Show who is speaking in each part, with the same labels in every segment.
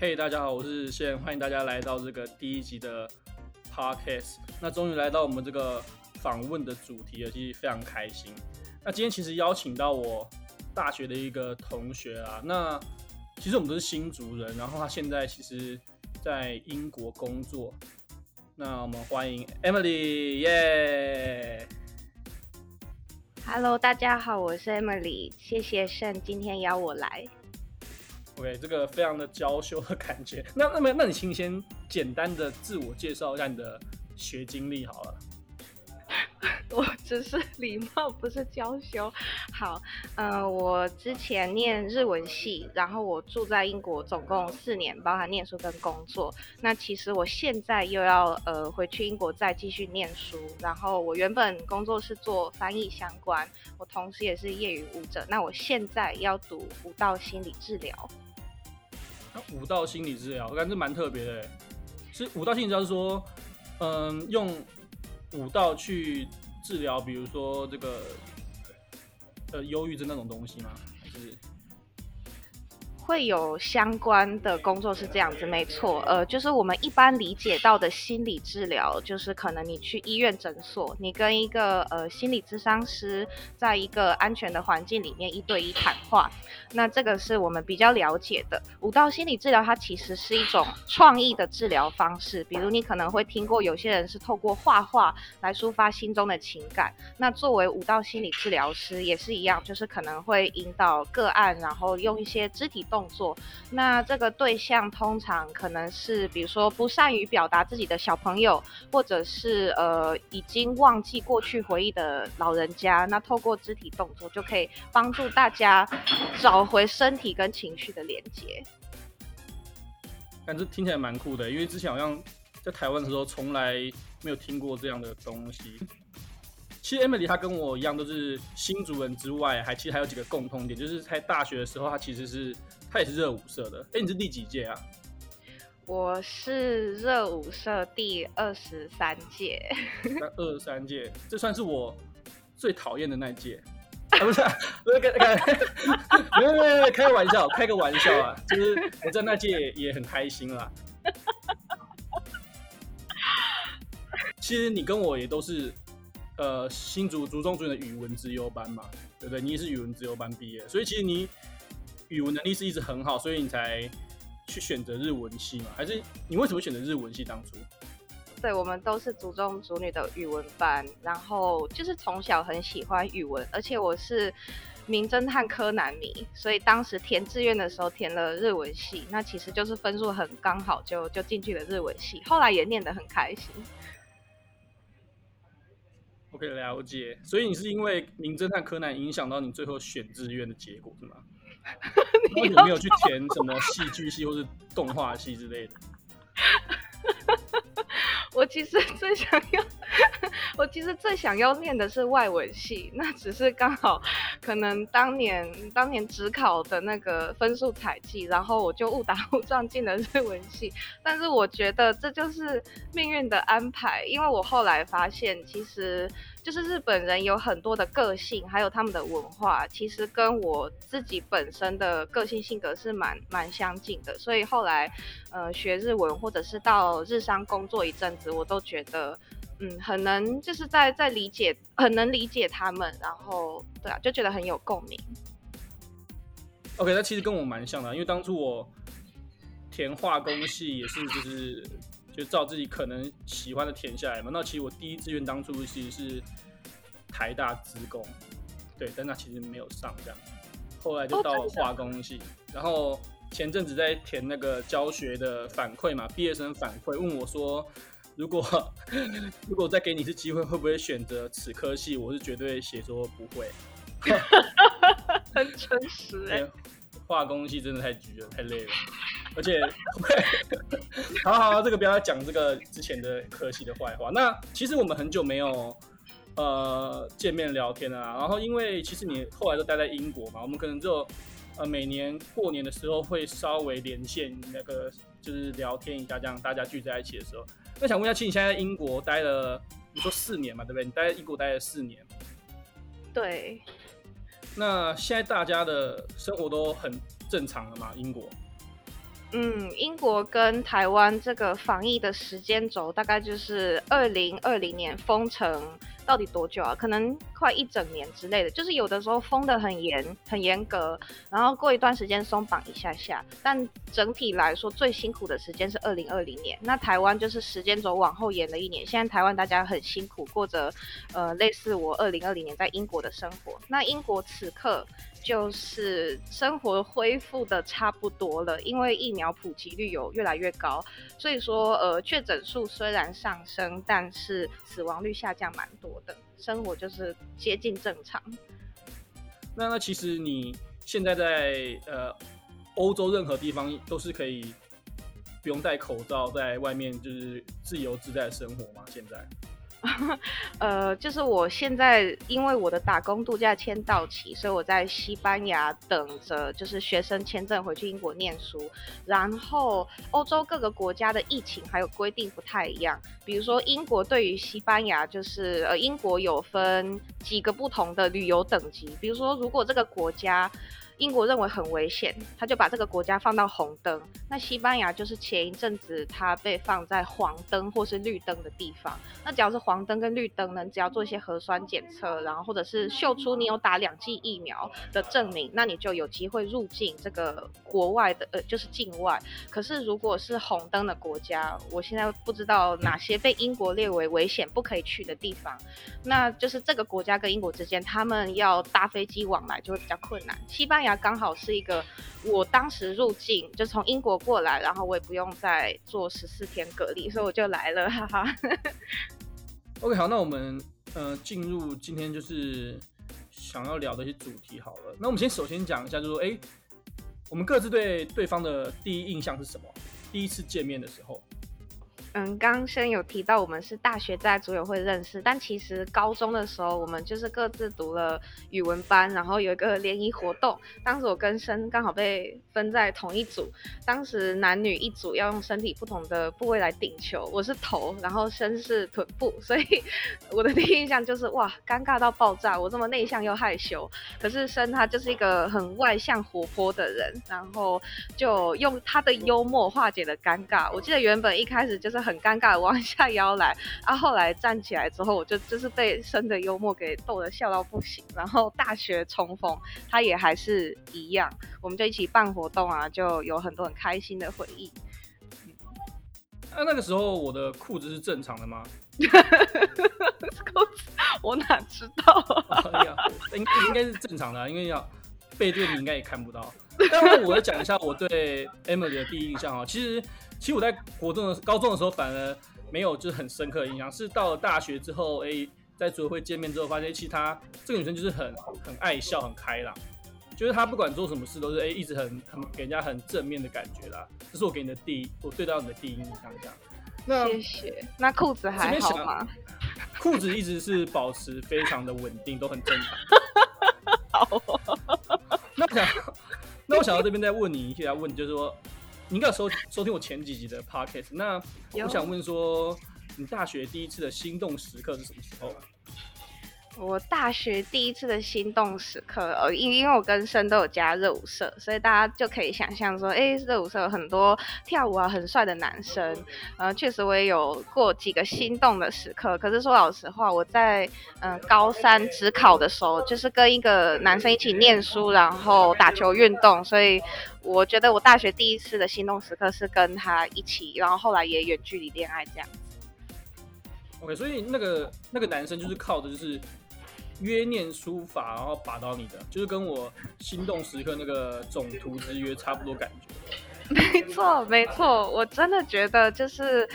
Speaker 1: 嘿，大家好，我是谢，欢迎大家来到这个第一集的 podcast。那终于来到我们这个访问的主题了，其实非常开心。那今天其实邀请到我大学的一个同学啊，那其实我们都是新竹人，然后他现在其实在英国工作。那我们欢迎 Emily，耶、
Speaker 2: yeah!！Hello，大家好，我是 Emily，谢谢圣今天邀我来。
Speaker 1: OK，这个非常的娇羞的感觉。那那么，那你请先简单的自我介绍一下你的学经历好了。
Speaker 2: 我只是礼貌，不是娇羞。好，呃，我之前念日文系，然后我住在英国，总共四年，包含念书跟工作。那其实我现在又要呃回去英国再继续念书。然后我原本工作是做翻译相关，我同时也是业余舞者。那我现在要读舞蹈心理治疗。
Speaker 1: 武道心理治疗，我感觉蛮特别的。是武道心理治疗是说，嗯，用。武道去治疗，比如说这个呃忧郁症那种东西吗？还是
Speaker 2: 会有相关的工作是这样子，没错。呃，就是我们一般理解到的心理治疗，就是可能你去医院诊所，你跟一个呃心理咨商师在一个安全的环境里面一对一谈话。那这个是我们比较了解的舞蹈心理治疗，它其实是一种创意的治疗方式。比如你可能会听过，有些人是透过画画来抒发心中的情感。那作为舞蹈心理治疗师也是一样，就是可能会引导个案，然后用一些肢体动动作。那这个对象通常可能是，比如说不善于表达自己的小朋友，或者是呃已经忘记过去回忆的老人家。那透过肢体动作就可以帮助大家找。找回身体跟情绪的连接，
Speaker 1: 感觉听起来蛮酷的，因为之前好像在台湾的时候从来没有听过这样的东西。其实 Emily 她跟我一样都是新竹人之外，还其实还有几个共通点，就是在大学的时候，她其实是她也是热舞社的。哎，你是第几届啊？
Speaker 2: 我是热舞社第二十三届。
Speaker 1: 二十三届，这算是我最讨厌的那届。啊、不是、啊，不是开开，没有没有开个玩笑，开个玩笑啊！就是我在那届也，也很开心啦。其实你跟我也都是，呃，新竹竹中主的语文资优班嘛，对不对？你也是语文资优班毕业，所以其实你语文能力是一直很好，所以你才去选择日文系嘛？还是你为什么选择日文系当初？
Speaker 2: 对，我们都是竹中竹女的语文班，然后就是从小很喜欢语文，而且我是名侦探柯南迷，所以当时填志愿的时候填了日文系，那其实就是分数很刚好就就进去了日文系，后来也念得很开心。
Speaker 1: OK，了解。所以你是因为名侦探柯南影响到你最后选志愿的结果是吗？你有没有去填什么戏剧系或是动画系之类的？
Speaker 2: 我其实最想要，我其实最想要念的是外文系，那只是刚好可能当年当年只考的那个分数采计，然后我就误打误撞进了日文系。但是我觉得这就是命运的安排，因为我后来发现，其实。就是日本人有很多的个性，还有他们的文化，其实跟我自己本身的个性性格是蛮蛮相近的。所以后来，呃，学日文或者是到日商工作一阵子，我都觉得，嗯，很能就是在在理解，很能理解他们，然后对啊，就觉得很有共鸣。
Speaker 1: OK，那其实跟我蛮像的，因为当初我填化工系也是就是。就照自己可能喜欢的填下来嘛。那其实我第一志愿当初其实是台大职工，对，但那其实没有上这样。后来就到了化工系，然后前阵子在填那个教学的反馈嘛，毕业生反馈问我说，如果 如果再给你一次机会，会不会选择此科系？我是绝对写说不会。
Speaker 2: 很诚实哎、欸，
Speaker 1: 化工系真的太焗了，太累了。而且，好好好，这个不要讲这个之前的科系的坏话。那其实我们很久没有呃见面聊天了啊。然后因为其实你后来都待在英国嘛，我们可能就呃每年过年的时候会稍微连线，那个就是聊天一下，这样大家聚在一起的时候。那想问一下，其实你现在在英国待了，你说四年嘛，对不对？你待在英国待了四年。
Speaker 2: 对。
Speaker 1: 那现在大家的生活都很正常了吗？英国？
Speaker 2: 嗯，英国跟台湾这个防疫的时间轴大概就是二零二零年封城。到底多久啊？可能快一整年之类的，就是有的时候封得很严、很严格，然后过一段时间松绑一下下。但整体来说，最辛苦的时间是二零二零年。那台湾就是时间轴往后延了一年。现在台湾大家很辛苦，过着呃类似我二零二零年在英国的生活。那英国此刻。就是生活恢复的差不多了，因为疫苗普及率有越来越高，所以说呃确诊数虽然上升，但是死亡率下降蛮多的，生活就是接近正常。
Speaker 1: 那那其实你现在在呃欧洲任何地方都是可以不用戴口罩，在外面就是自由自在生活吗？现在？
Speaker 2: 呃，就是我现在因为我的打工度假签到期，所以我在西班牙等着，就是学生签证回去英国念书。然后欧洲各个国家的疫情还有规定不太一样，比如说英国对于西班牙，就是呃英国有分几个不同的旅游等级，比如说如果这个国家。英国认为很危险，他就把这个国家放到红灯。那西班牙就是前一阵子它被放在黄灯或是绿灯的地方。那只要是黄灯跟绿灯呢，只要做一些核酸检测，然后或者是秀出你有打两剂疫苗的证明，那你就有机会入境这个国外的，呃，就是境外。可是如果是红灯的国家，我现在不知道哪些被英国列为危险不可以去的地方，那就是这个国家跟英国之间，他们要搭飞机往来就会比较困难。西班牙。那刚好是一个，我当时入境就从英国过来，然后我也不用再做十四天隔离，所以我就来了，哈哈。
Speaker 1: OK，好，那我们呃进入今天就是想要聊的一些主题好了。那我们先首先讲一下，就说，哎，我们各自对对方的第一印象是什么？第一次见面的时候。
Speaker 2: 嗯，刚生有提到我们是大学在组友会认识，但其实高中的时候我们就是各自读了语文班，然后有一个联谊活动。当时我跟生刚好被分在同一组，当时男女一组要用身体不同的部位来顶球，我是头，然后生是臀部，所以 我的第一印象就是哇，尴尬到爆炸！我这么内向又害羞，可是生他就是一个很外向活泼的人，然后就用他的幽默化解了尴尬。我记得原本一开始就是。很尴尬的弯下腰来，啊，后来站起来之后，我就就是被生的幽默给逗得笑到不行。然后大学重逢，他也还是一样，我们就一起办活动啊，就有很多很开心的回忆。
Speaker 1: 那、啊、那个时候我的裤子是正常的吗？
Speaker 2: 裤子我哪知道啊？
Speaker 1: 应应该是正常的、啊，因为要背对你应该也看不到。但是我要讲一下我对 Emily 的第一印象啊，其实。其实我在国中的、高中的时候，反而没有就是很深刻的印象。是到了大学之后，哎、欸，在组会见面之后，发现其实她这个女生就是很很爱笑、很开朗，就是她不管做什么事都是哎、欸，一直很很给人家很正面的感觉啦。这是我给你的第一，我对到你的第一印象这样。
Speaker 2: 那谢谢。那裤子还好吗？
Speaker 1: 裤子一直是保持非常的稳定，都很正常。
Speaker 2: 好。
Speaker 1: 那我想，那我想到这边再问你一下问题，就是说。你应该有收收听我前几集的 podcast，那我想问说，你大学第一次的心动时刻是什么时候？
Speaker 2: 我大学第一次的心动时刻，呃，因因为我跟生都有加热舞社，所以大家就可以想象说，哎、欸，热舞社有很多跳舞啊很帅的男生，呃，确实我也有过几个心动的时刻。可是说老实话，我在嗯、高三指考的时候，就是跟一个男生一起念书，然后打球运动，所以我觉得我大学第一次的心动时刻是跟他一起，然后后来也远距离恋爱这样子。
Speaker 1: OK，所以那个那个男生就是靠的就是。约念书法，然后把到你的，就是跟我心动时刻那个总图之约差不多感觉。
Speaker 2: 没错，没错，我真的觉得就是，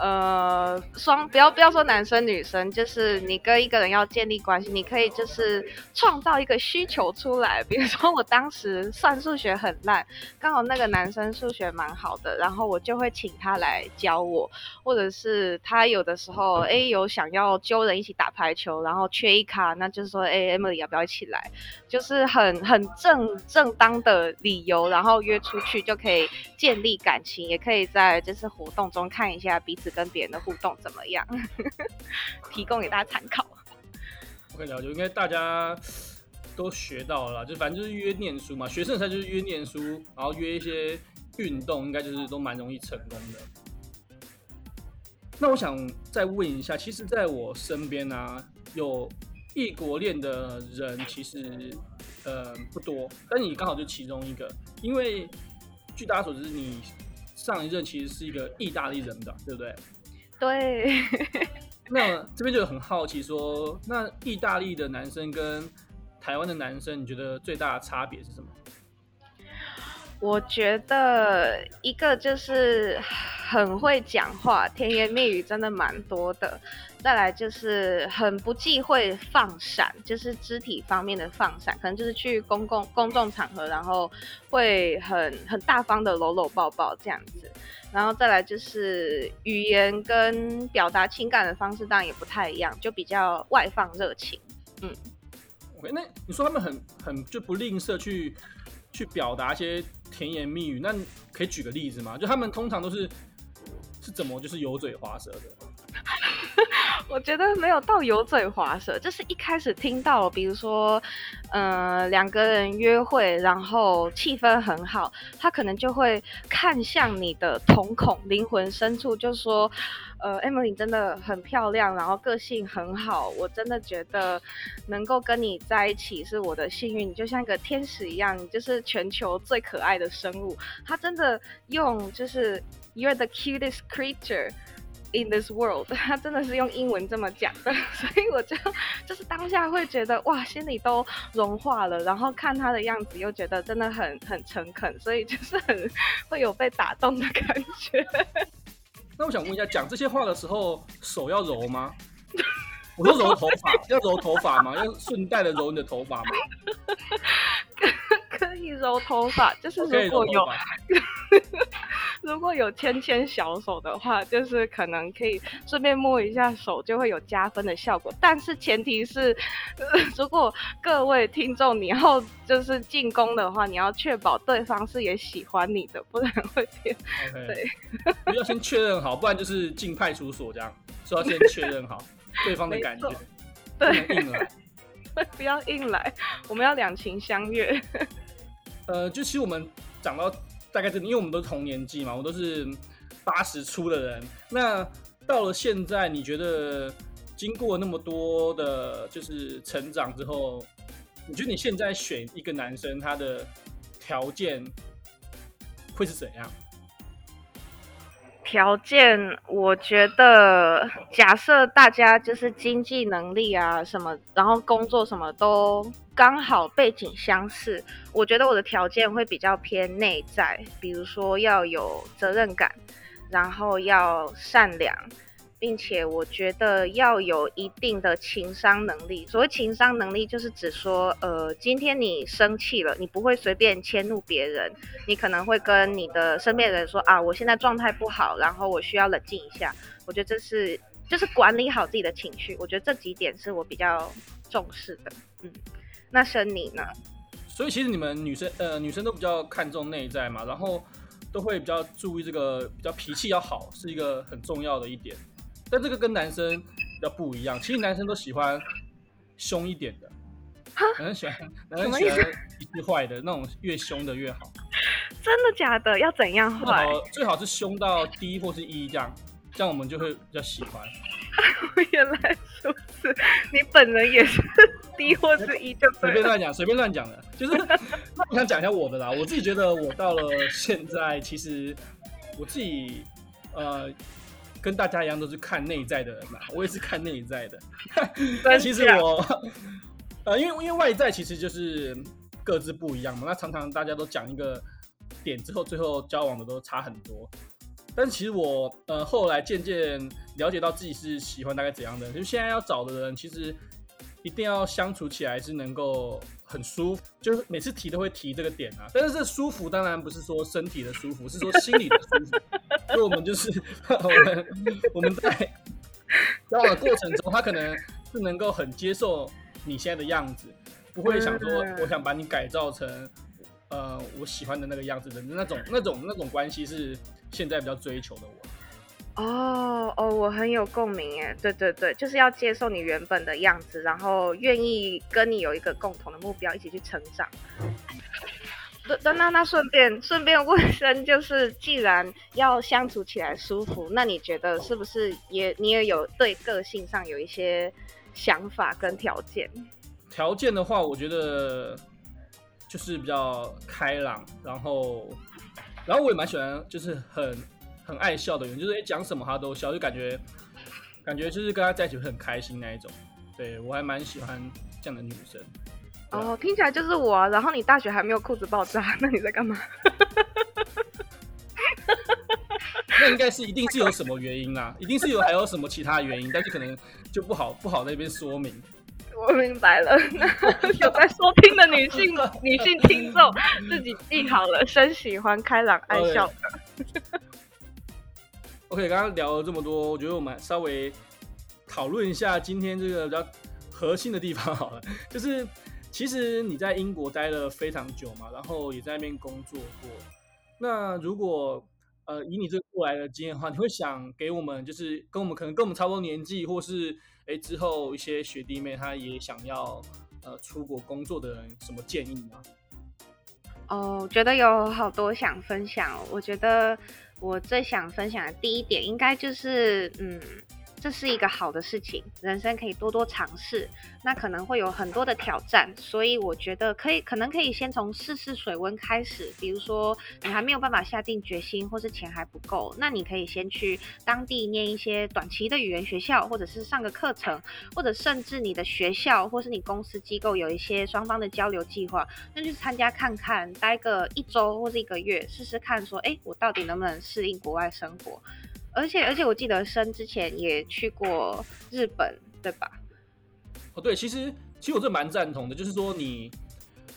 Speaker 2: 呃，双不要不要说男生女生，就是你跟一个人要建立关系，你可以就是创造一个需求出来。比如说我当时算数学很烂，刚好那个男生数学蛮好的，然后我就会请他来教我，或者是他有的时候哎有想要揪人一起打排球，然后缺一卡，那就是说哎 Emily 要不要一起来？就是很很正正当的理由，然后约出去就可以。建立感情，也可以在这次活动中看一下彼此跟别人的互动怎么样，提供给大家参考。
Speaker 1: 我跟你讲，就应该大家都学到了，就反正就是约念书嘛，学生才就是约念书，然后约一些运动，应该就是都蛮容易成功的。那我想再问一下，其实在我身边啊，有异国恋的人，其实呃不多，但你刚好就其中一个，因为据大家所知，你上一任其实是一个意大利人的，对不对？
Speaker 2: 对。
Speaker 1: 那这边就很好奇说，那意大利的男生跟台湾的男生，你觉得最大的差别是什么？
Speaker 2: 我觉得一个就是很会讲话，甜言蜜语真的蛮多的。再来就是很不忌讳放闪，就是肢体方面的放闪，可能就是去公共公众场合，然后会很很大方的搂搂抱抱这样子。然后再来就是语言跟表达情感的方式当然也不太一样，就比较外放热情。嗯
Speaker 1: ，OK，那你说他们很很就不吝啬去去表达一些。甜言蜜语，那可以举个例子吗？就他们通常都是是怎么就是油嘴滑舌的？
Speaker 2: 我觉得没有到油嘴滑舌，就是一开始听到，比如说，呃，两个人约会，然后气氛很好，他可能就会看向你的瞳孔、灵魂深处，就说，呃，Emily 真的很漂亮，然后个性很好，我真的觉得能够跟你在一起是我的幸运，你就像一个天使一样，就是全球最可爱的生物。他真的用就是 You're the cutest creature。In this world，他真的是用英文这么讲的，所以我就就是当下会觉得哇，心里都融化了，然后看他的样子又觉得真的很很诚恳，所以就是很会有被打动的感觉。
Speaker 1: 那我想问一下，讲这些话的时候手要揉吗？我说揉头发，要揉头发吗？要顺带的揉你的头发吗？
Speaker 2: 可以揉头发，就是如果有。如果有牵牵小手的话，就是可能可以顺便摸一下手，就会有加分的效果。但是前提是，呃、如果各位听众你要就是进攻的话，你要确保对方是也喜欢你的，不然会变。Okay. 对，
Speaker 1: 要先确认好，不然就是进派出所这样。说要先确认好 对方的感觉，对，不能硬来，
Speaker 2: 不要硬来，我们要两情相悦。
Speaker 1: 呃，就其实我们讲到。大概这，因为我们都是同年纪嘛，我都是八十出的人。那到了现在，你觉得经过那么多的，就是成长之后，你觉得你现在选一个男生，他的条件会是怎样？
Speaker 2: 条件，我觉得假设大家就是经济能力啊什么，然后工作什么都刚好背景相似，我觉得我的条件会比较偏内在，比如说要有责任感，然后要善良。并且我觉得要有一定的情商能力。所谓情商能力，就是指说，呃，今天你生气了，你不会随便迁怒别人，你可能会跟你的身边人说啊，我现在状态不好，然后我需要冷静一下。我觉得这是就是管理好自己的情绪。我觉得这几点是我比较重视的。嗯，那生你呢？
Speaker 1: 所以其实你们女生，呃，女生都比较看重内在嘛，然后都会比较注意这个，比较脾气要好，是一个很重要的一点。但这个跟男生比较不一样，其实男生都喜欢凶一点的，男生喜欢男生喜欢脾气坏的那种，越凶的越好。
Speaker 2: 真的假的？要怎样坏？
Speaker 1: 最好是凶到低或是一这样，这样我们就会比较喜欢。
Speaker 2: 原来如此，你本人也是低或是一就随
Speaker 1: 便乱讲，随便乱讲的。就是 那我想讲一下我的啦，我自己觉得我到了现在，其实我自己呃。跟大家一样都是看内在的人嘛，我也是看内在的。但其实我，呃，因为因为外在其实就是各自不一样嘛。那常常大家都讲一个点之后，最后交往的都差很多。但其实我呃后来渐渐了解到自己是喜欢大概怎样的人，就现在要找的人其实一定要相处起来是能够很舒服，就是每次提都会提这个点啊。但是这舒服当然不是说身体的舒服，是说心理的舒服。所以我们就是我们我们在交往的过程中，他可能是能够很接受你现在的样子，不会想说我想把你改造成呃我喜欢的那个样子的那种那种那种关系是现在比较追求的我。
Speaker 2: 哦哦，我很有共鸣哎，对对对，就是要接受你原本的样子，然后愿意跟你有一个共同的目标，一起去成长。那那那顺便顺便问声，就是既然要相处起来舒服，那你觉得是不是也你也有对个性上有一些想法跟条件？
Speaker 1: 条件的话，我觉得就是比较开朗，然后然后我也蛮喜欢，就是很很爱笑的人，就是讲什么他都笑，就感觉感觉就是跟他在一起会很开心那一种。对，我还蛮喜欢这样的女生。
Speaker 2: 哦，听起来就是我啊。然后你大学还没有裤子爆炸，那你在干嘛？
Speaker 1: 那应该是一定是有什么原因啦，一定是有还有什么其他原因，但是可能就不好不好在那边说明。
Speaker 2: 我明白了，那有在收听的女性 女性听众自己记好了，生喜欢开朗爱笑的。
Speaker 1: OK，刚刚聊了这么多，我觉得我们稍微讨论一下今天这个比较核心的地方好了，就是。其实你在英国待了非常久嘛，然后也在那边工作过。那如果呃以你这个过来的经验的话，你会想给我们就是跟我们可能跟我们差不多年纪，或是哎之后一些学弟妹他也想要呃出国工作的人什么建议吗？
Speaker 2: 哦，我觉得有好多想分享。我觉得我最想分享的第一点，应该就是嗯。这是一个好的事情，人生可以多多尝试，那可能会有很多的挑战，所以我觉得可以，可能可以先从试试水温开始。比如说你还没有办法下定决心，或是钱还不够，那你可以先去当地念一些短期的语言学校，或者是上个课程，或者甚至你的学校或是你公司机构有一些双方的交流计划，那就参加看看，待个一周或是一个月，试试看说，哎，我到底能不能适应国外生活。而且而且，我记得生之前也去过日本，对吧？
Speaker 1: 哦，对，其实其实我这蛮赞同的，就是说你，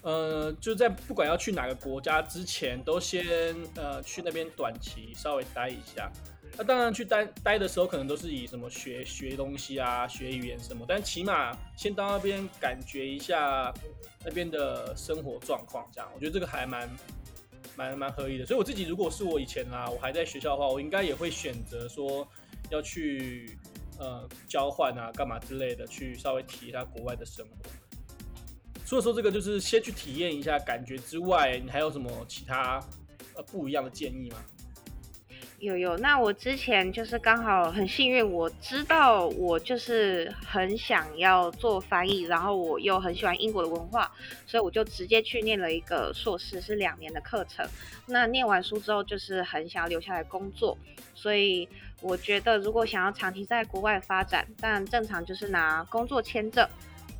Speaker 1: 呃，就在不管要去哪个国家之前，都先呃去那边短期稍微待一下。那当然去待待的时候，可能都是以什么学学东西啊、学语言什么，但起码先到那边感觉一下那边的生活状况，这样，我觉得这个还蛮。蛮蛮合理的，所以我自己如果是我以前啦，我还在学校的话，我应该也会选择说要去呃交换啊，干嘛之类的，去稍微体验一下国外的生活。除了说这个就是先去体验一下感觉之外，你还有什么其他呃不一样的建议吗？
Speaker 2: 有有，那我之前就是刚好很幸运，我知道我就是很想要做翻译，然后我又很喜欢英国的文化，所以我就直接去念了一个硕士，是两年的课程。那念完书之后，就是很想要留下来工作，所以我觉得如果想要长期在国外发展，但正常就是拿工作签证，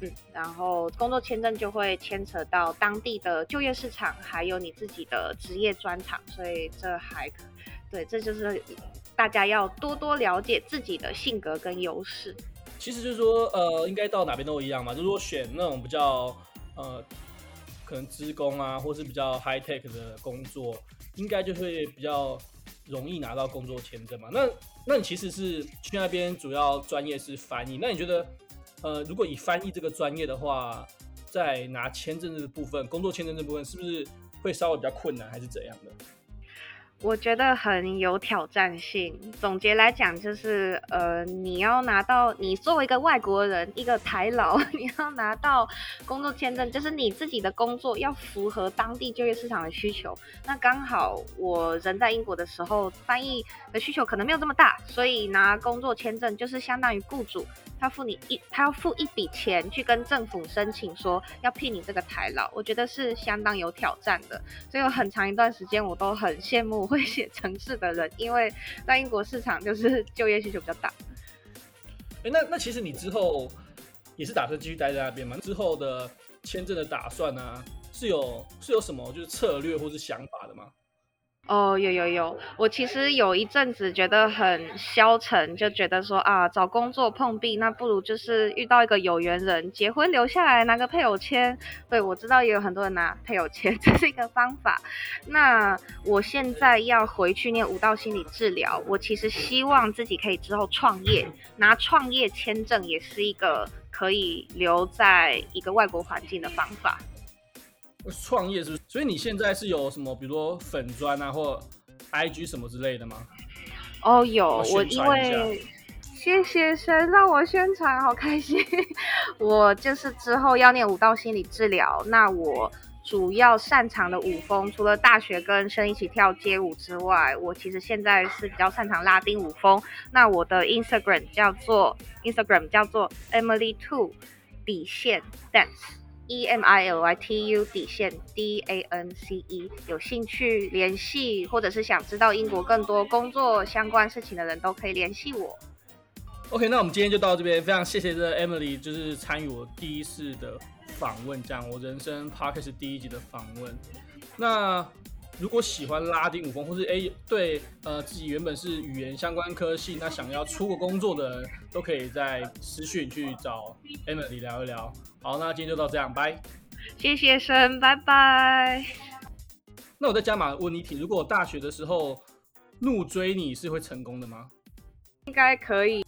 Speaker 2: 嗯，然后工作签证就会牵扯到当地的就业市场，还有你自己的职业专场，所以这还可。对，这就是大家要多多了解自己的性格跟优势。
Speaker 1: 其实就是说，呃，应该到哪边都一样嘛。就是说选那种比较呃，可能资工啊，或是比较 high tech 的工作，应该就会比较容易拿到工作签证嘛。那那你其实是去那边主要专业是翻译，那你觉得，呃，如果以翻译这个专业的话，在拿签证这个部分，工作签证这部分，是不是会稍微比较困难，还是怎样的？
Speaker 2: 我觉得很有挑战性。总结来讲，就是呃，你要拿到你作为一个外国人，一个台劳，你要拿到工作签证，就是你自己的工作要符合当地就业市场的需求。那刚好我人在英国的时候，翻译的需求可能没有这么大，所以拿工作签证就是相当于雇主他付你一，他要付一笔钱去跟政府申请说要聘你这个台劳。我觉得是相当有挑战的，所以有很长一段时间我都很羡慕。会写城市的人，因为在英国市场就是就业需求比较大。
Speaker 1: 欸、那那其实你之后也是打算继续待在那边吗？之后的签证的打算呢、是有是有什么就是策略或是想法的吗？
Speaker 2: 哦，有有有，我其实有一阵子觉得很消沉，就觉得说啊，找工作碰壁，那不如就是遇到一个有缘人，结婚留下来拿个配偶签。对，我知道也有很多人拿配偶签，这是一个方法。那我现在要回去念舞蹈心理治疗，我其实希望自己可以之后创业，拿创业签证也是一个可以留在一个外国环境的方法。
Speaker 1: 创业是不是？所以你现在是有什么，比如说粉砖啊，或 IG 什么之类的吗？
Speaker 2: 哦，有，我因为谢谢神让我宣传，好开心。我就是之后要念舞蹈心理治疗，那我主要擅长的舞风，除了大学跟生一起跳街舞之外，我其实现在是比较擅长拉丁舞风。那我的 Instagram 叫做 Instagram 叫做 Emily Two 底线 Emily Tu，底线 D A N C E。有兴趣联系，或者是想知道英国更多工作相关事情的人都可以联系我。
Speaker 1: OK，那我们今天就到这边，非常谢谢这 Emily，就是参与我第一次的访问，这样我人生 Podcast 第一集的访问。那如果喜欢拉丁舞风，或是哎对呃自己原本是语言相关科系，那想要出国工作的人，都可以在私讯去找 Emily 聊一聊。好，那今天就到这样，拜。
Speaker 2: 谢谢神，拜拜。
Speaker 1: 那我再加码问你一题，如果大学的时候怒追你是会成功的吗？
Speaker 2: 应该可以。